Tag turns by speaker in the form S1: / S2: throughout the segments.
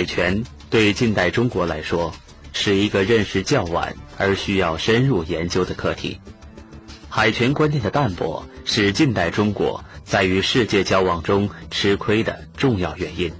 S1: 海权对近代中国来说是一个认识较晚而需要深入研究的课题。海权观念的淡薄是近代中国在与世界交往中吃亏的重要原因。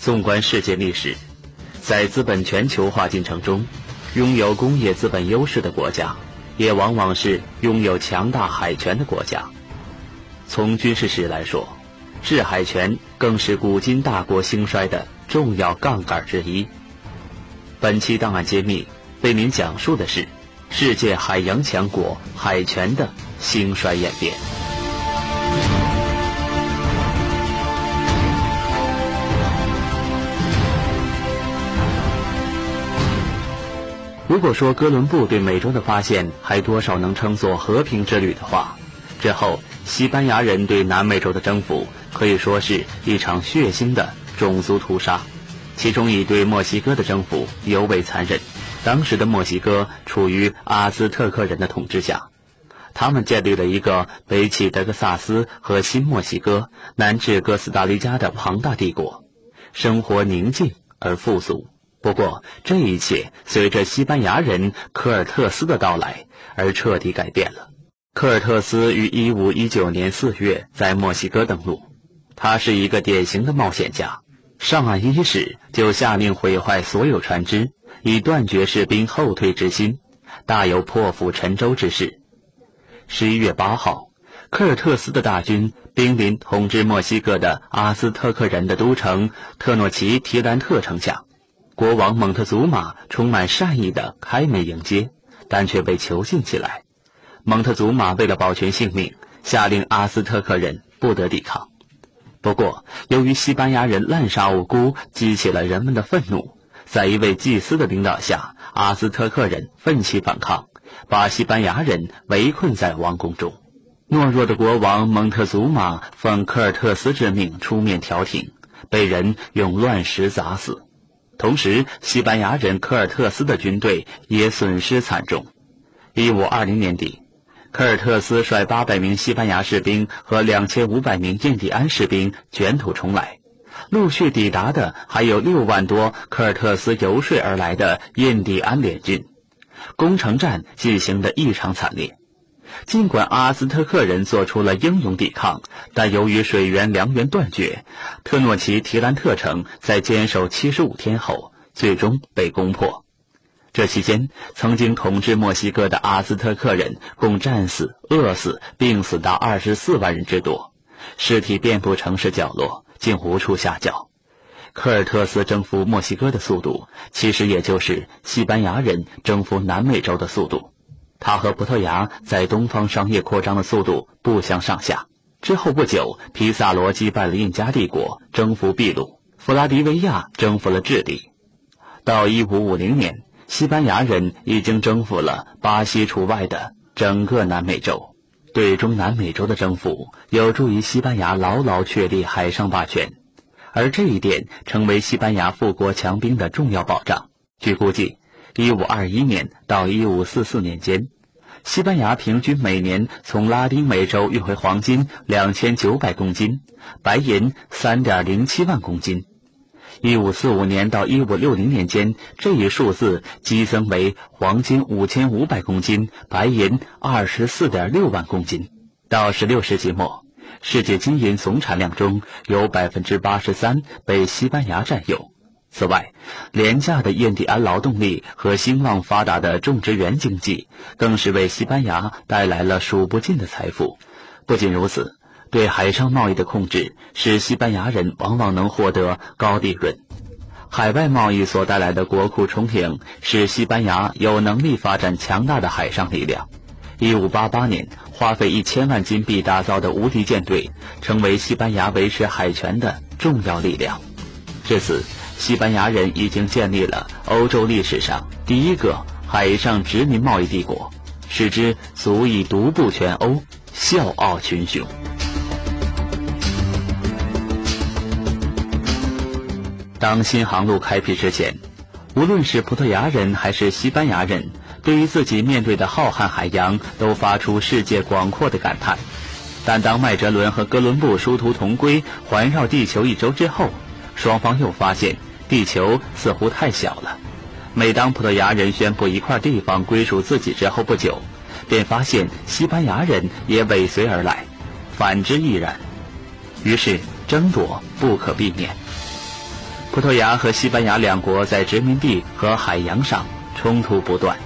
S1: 纵观世界历史，在资本全球化进程中，拥有工业资本优势的国家，也往往是拥有强大海权的国家。从军事史来说，制海权更是古今大国兴衰的重要杠杆之一。本期档案揭秘为您讲述的是世界海洋强国海权的兴衰演变。如果说哥伦布对美洲的发现还多少能称作和平之旅的话，之后西班牙人对南美洲的征服可以说是一场血腥的种族屠杀，其中以对墨西哥的征服尤为残忍。当时的墨西哥处于阿兹特克人的统治下，他们建立了一个北起德克萨斯和新墨西哥，南至哥斯达黎加的庞大帝国，生活宁静而富足。不过，这一切随着西班牙人科尔特斯的到来而彻底改变了。科尔特斯于1519年4月在墨西哥登陆，他是一个典型的冒险家。上岸伊始就下令毁坏所有船只，以断绝士兵后退之心，大有破釜沉舟之势。11月8号，科尔特斯的大军兵临统治墨西哥的阿斯特克人的都城特诺奇提兰特城下。国王蒙特祖玛充满善意的开门迎接，但却被囚禁起来。蒙特祖玛为了保全性命，下令阿斯特克人不得抵抗。不过，由于西班牙人滥杀无辜，激起了人们的愤怒。在一位祭司的领导下，阿斯特克人奋起反抗，把西班牙人围困在王宫中。懦弱的国王蒙特祖玛奉科尔特斯之命出面调停，被人用乱石砸死。同时，西班牙人科尔特斯的军队也损失惨重。一五二零年底，科尔特斯率八百名西班牙士兵和两千五百名印第安士兵卷土重来，陆续抵达的还有六万多科尔特斯游说而来的印第安联军。攻城战进行的异常惨烈。尽管阿兹特克人做出了英勇抵抗，但由于水源粮源断绝，特诺奇提兰特城在坚守七十五天后，最终被攻破。这期间，曾经统治墨西哥的阿兹特克人共战死、饿死、病死达二十四万人之多，尸体遍布城市角落，竟无处下脚。科尔特斯征服墨西哥的速度，其实也就是西班牙人征服南美洲的速度。他和葡萄牙在东方商业扩张的速度不相上下。之后不久，皮萨罗击败了印加帝国，征服秘鲁；弗拉迪维亚征服了智利。到1550年，西班牙人已经征服了巴西除外的整个南美洲。对中南美洲的征服有助于西班牙牢牢确立海上霸权，而这一点成为西班牙富国强兵的重要保障。据估计。一五二一年到一五四四年间，西班牙平均每年从拉丁美洲运回黄金两千九百公斤，白银三点零七万公斤。一五四五年到一五六零年间，这一数字激增为黄金五千五百公斤，白银二十四点六万公斤。到十六世纪末，世界金银总产量中有百分之八十三被西班牙占有。此外，廉价的印第安劳动力和兴旺发达的种植园经济，更是为西班牙带来了数不尽的财富。不仅如此，对海上贸易的控制使西班牙人往往能获得高利润。海外贸易所带来的国库充盈，使西班牙有能力发展强大的海上力量。一五八八年，花费一千万金币打造的无敌舰队，成为西班牙维持海权的重要力量。至此。西班牙人已经建立了欧洲历史上第一个海上殖民贸易帝国，使之足以独步全欧，笑傲群雄。当新航路开辟之前，无论是葡萄牙人还是西班牙人，对于自己面对的浩瀚海洋，都发出世界广阔的感叹。但当麦哲伦和哥伦布殊途同归，环绕地球一周之后，双方又发现。地球似乎太小了。每当葡萄牙人宣布一块地方归属自己之后不久，便发现西班牙人也尾随而来，反之亦然。于是争夺不可避免。葡萄牙和西班牙两国在殖民地和海洋上冲突不断，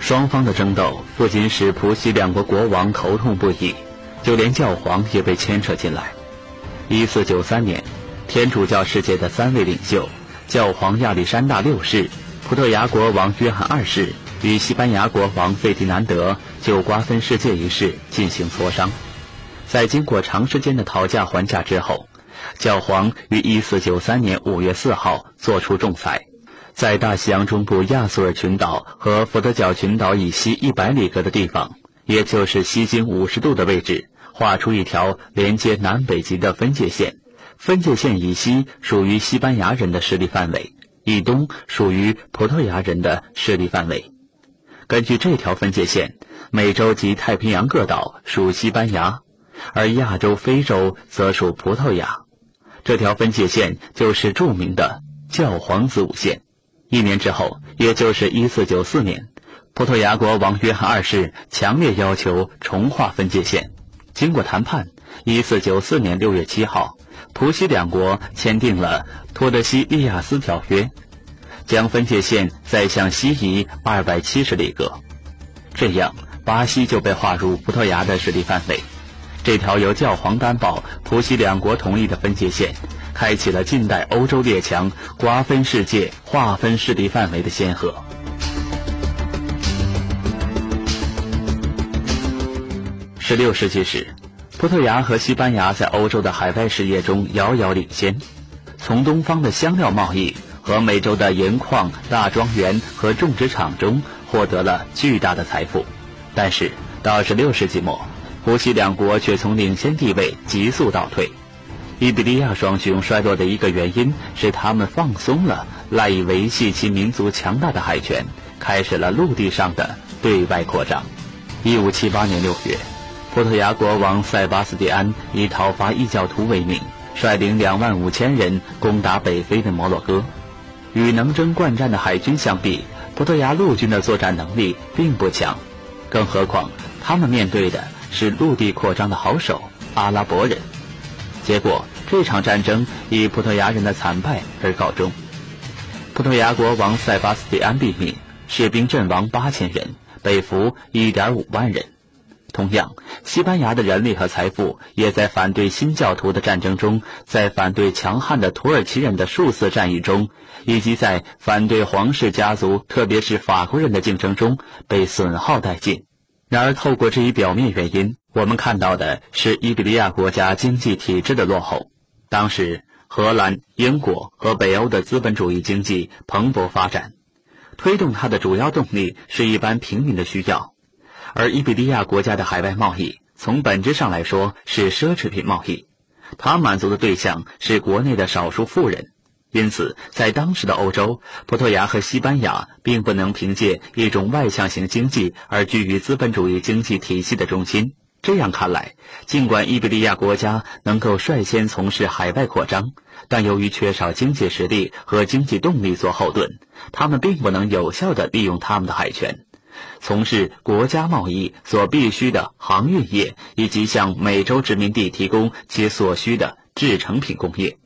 S1: 双方的争斗不仅使葡西两国国王头痛不已，就连教皇也被牵扯进来。一四九三年，天主教世界的三位领袖——教皇亚历山大六世。葡萄牙国王约翰二世与西班牙国王费迪南德就瓜分世界一事进行磋商，在经过长时间的讨价还价之后，教皇于1493年5月4号作出仲裁，在大西洋中部亚速尔群岛和佛得角群岛以西100里格的地方，也就是西经50度的位置，画出一条连接南北极的分界线。分界线以西属于西班牙人的势力范围。以东属于葡萄牙人的势力范围。根据这条分界线，美洲及太平洋各岛属西班牙，而亚洲、非洲则属葡萄牙。这条分界线就是著名的教皇子午线。一年之后，也就是1494年，葡萄牙国王约翰二世强烈要求重划分界线。经过谈判，1494年6月7号。葡西两国签订了托德西利亚斯条约，将分界线再向西移二百七十里格，这样巴西就被划入葡萄牙的势力范围。这条由教皇担保、葡西两国同意的分界线，开启了近代欧洲列强瓜分世界、划分势力范围的先河。十六世纪时。葡萄牙和西班牙在欧洲的海外事业中遥遥领先，从东方的香料贸易和美洲的盐矿、大庄园和种植场中获得了巨大的财富。但是到16世纪末，葡西两国却从领先地位急速倒退。伊比利亚双雄衰落的一个原因是他们放松了赖以维系其民族强大的海权，开始了陆地上的对外扩张。1578年6月。葡萄牙国王塞巴斯蒂安以讨伐异教徒为名，率领两万五千人攻打北非的摩洛哥。与能征惯战的海军相比，葡萄牙陆军的作战能力并不强，更何况他们面对的是陆地扩张的好手阿拉伯人。结果，这场战争以葡萄牙人的惨败而告终。葡萄牙国王塞巴斯蒂安毙命，士兵阵亡八千人，被俘一点五万人。同样，西班牙的人力和财富也在反对新教徒的战争中，在反对强悍的土耳其人的数次战役中，以及在反对皇室家族，特别是法国人的竞争中被损耗殆尽。然而，透过这一表面原因，我们看到的是伊比利亚国家经济体制的落后。当时，荷兰、英国和北欧的资本主义经济蓬勃发展，推动它的主要动力是一般平民的需要。而伊比利亚国家的海外贸易，从本质上来说是奢侈品贸易，它满足的对象是国内的少数富人。因此，在当时的欧洲，葡萄牙和西班牙并不能凭借一种外向型经济而居于资本主义经济体系的中心。这样看来，尽管伊比利亚国家能够率先从事海外扩张，但由于缺少经济实力和经济动力做后盾，他们并不能有效地利用他们的海权。从事国家贸易所必需的航运业，以及向美洲殖民地提供其所需的制成品工业。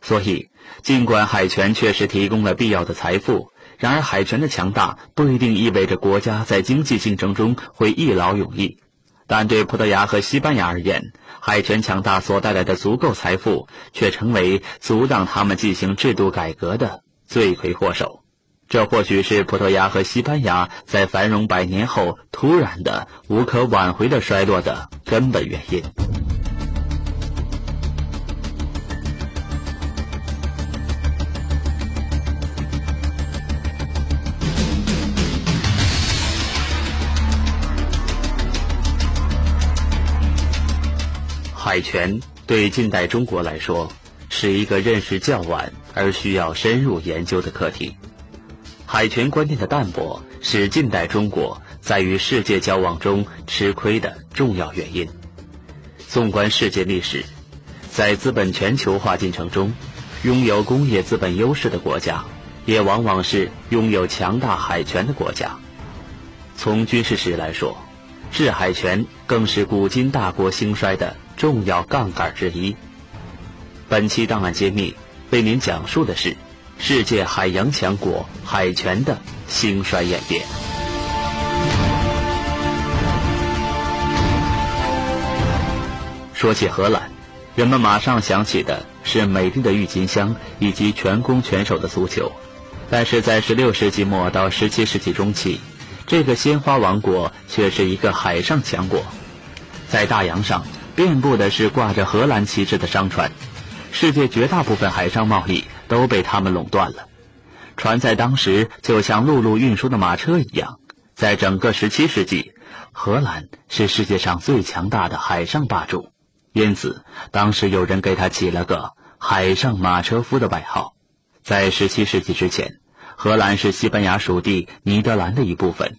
S1: 所以，尽管海权确实提供了必要的财富，然而海权的强大不一定意味着国家在经济竞争中会一劳永逸。但对葡萄牙和西班牙而言，海权强大所带来的足够财富，却成为阻挡他们进行制度改革的罪魁祸首。这或许是葡萄牙和西班牙在繁荣百年后突然的、无可挽回的衰落的根本原因。海权对近代中国来说是一个认识较晚而需要深入研究的课题。海权观念的淡薄是近代中国在与世界交往中吃亏的重要原因。纵观世界历史，在资本全球化进程中，拥有工业资本优势的国家，也往往是拥有强大海权的国家。从军事史来说，制海权更是古今大国兴衰的重要杠杆之一。本期档案揭秘为您讲述的是世界海洋强国海权的兴衰演变。说起荷兰，人们马上想起的是美丽的郁金香以及全攻全守的足球，但是在16世纪末到17世纪中期。这个鲜花王国却是一个海上强国，在大洋上遍布的是挂着荷兰旗帜的商船，世界绝大部分海上贸易都被他们垄断了。船在当时就像陆路运输的马车一样，在整个17世纪，荷兰是世界上最强大的海上霸主，因此当时有人给他起了个“海上马车夫”的外号。在17世纪之前。荷兰是西班牙属地尼德兰的一部分，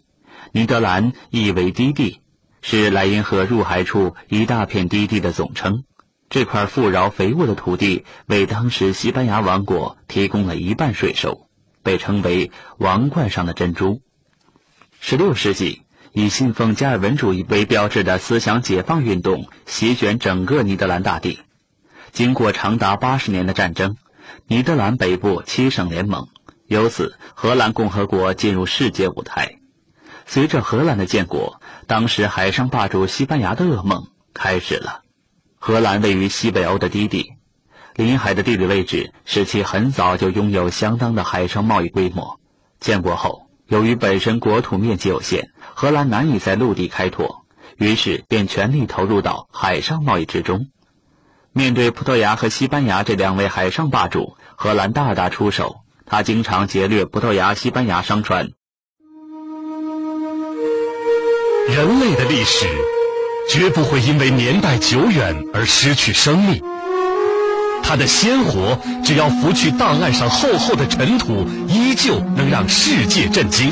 S1: 尼德兰意为低地，是莱茵河入海处一大片低地的总称。这块富饶肥沃的土地为当时西班牙王国提供了一半税收，被称为“王冠上的珍珠”。十六世纪，以信奉加尔文主义为标志的思想解放运动席卷整个尼德兰大地。经过长达八十年的战争，尼德兰北部七省联盟。由此，荷兰共和国进入世界舞台。随着荷兰的建国，当时海上霸主西班牙的噩梦开始了。荷兰位于西北欧的低地，临海的地理位置使其很早就拥有相当的海上贸易规模。建国后，由于本身国土面积有限，荷兰难以在陆地开拓，于是便全力投入到海上贸易之中。面对葡萄牙和西班牙这两位海上霸主，荷兰大打出手。他经常劫掠葡萄牙、西班牙商船。
S2: 人类的历史绝不会因为年代久远而失去生命，它的鲜活，只要拂去档案上厚厚的尘土，依旧能让世界震惊。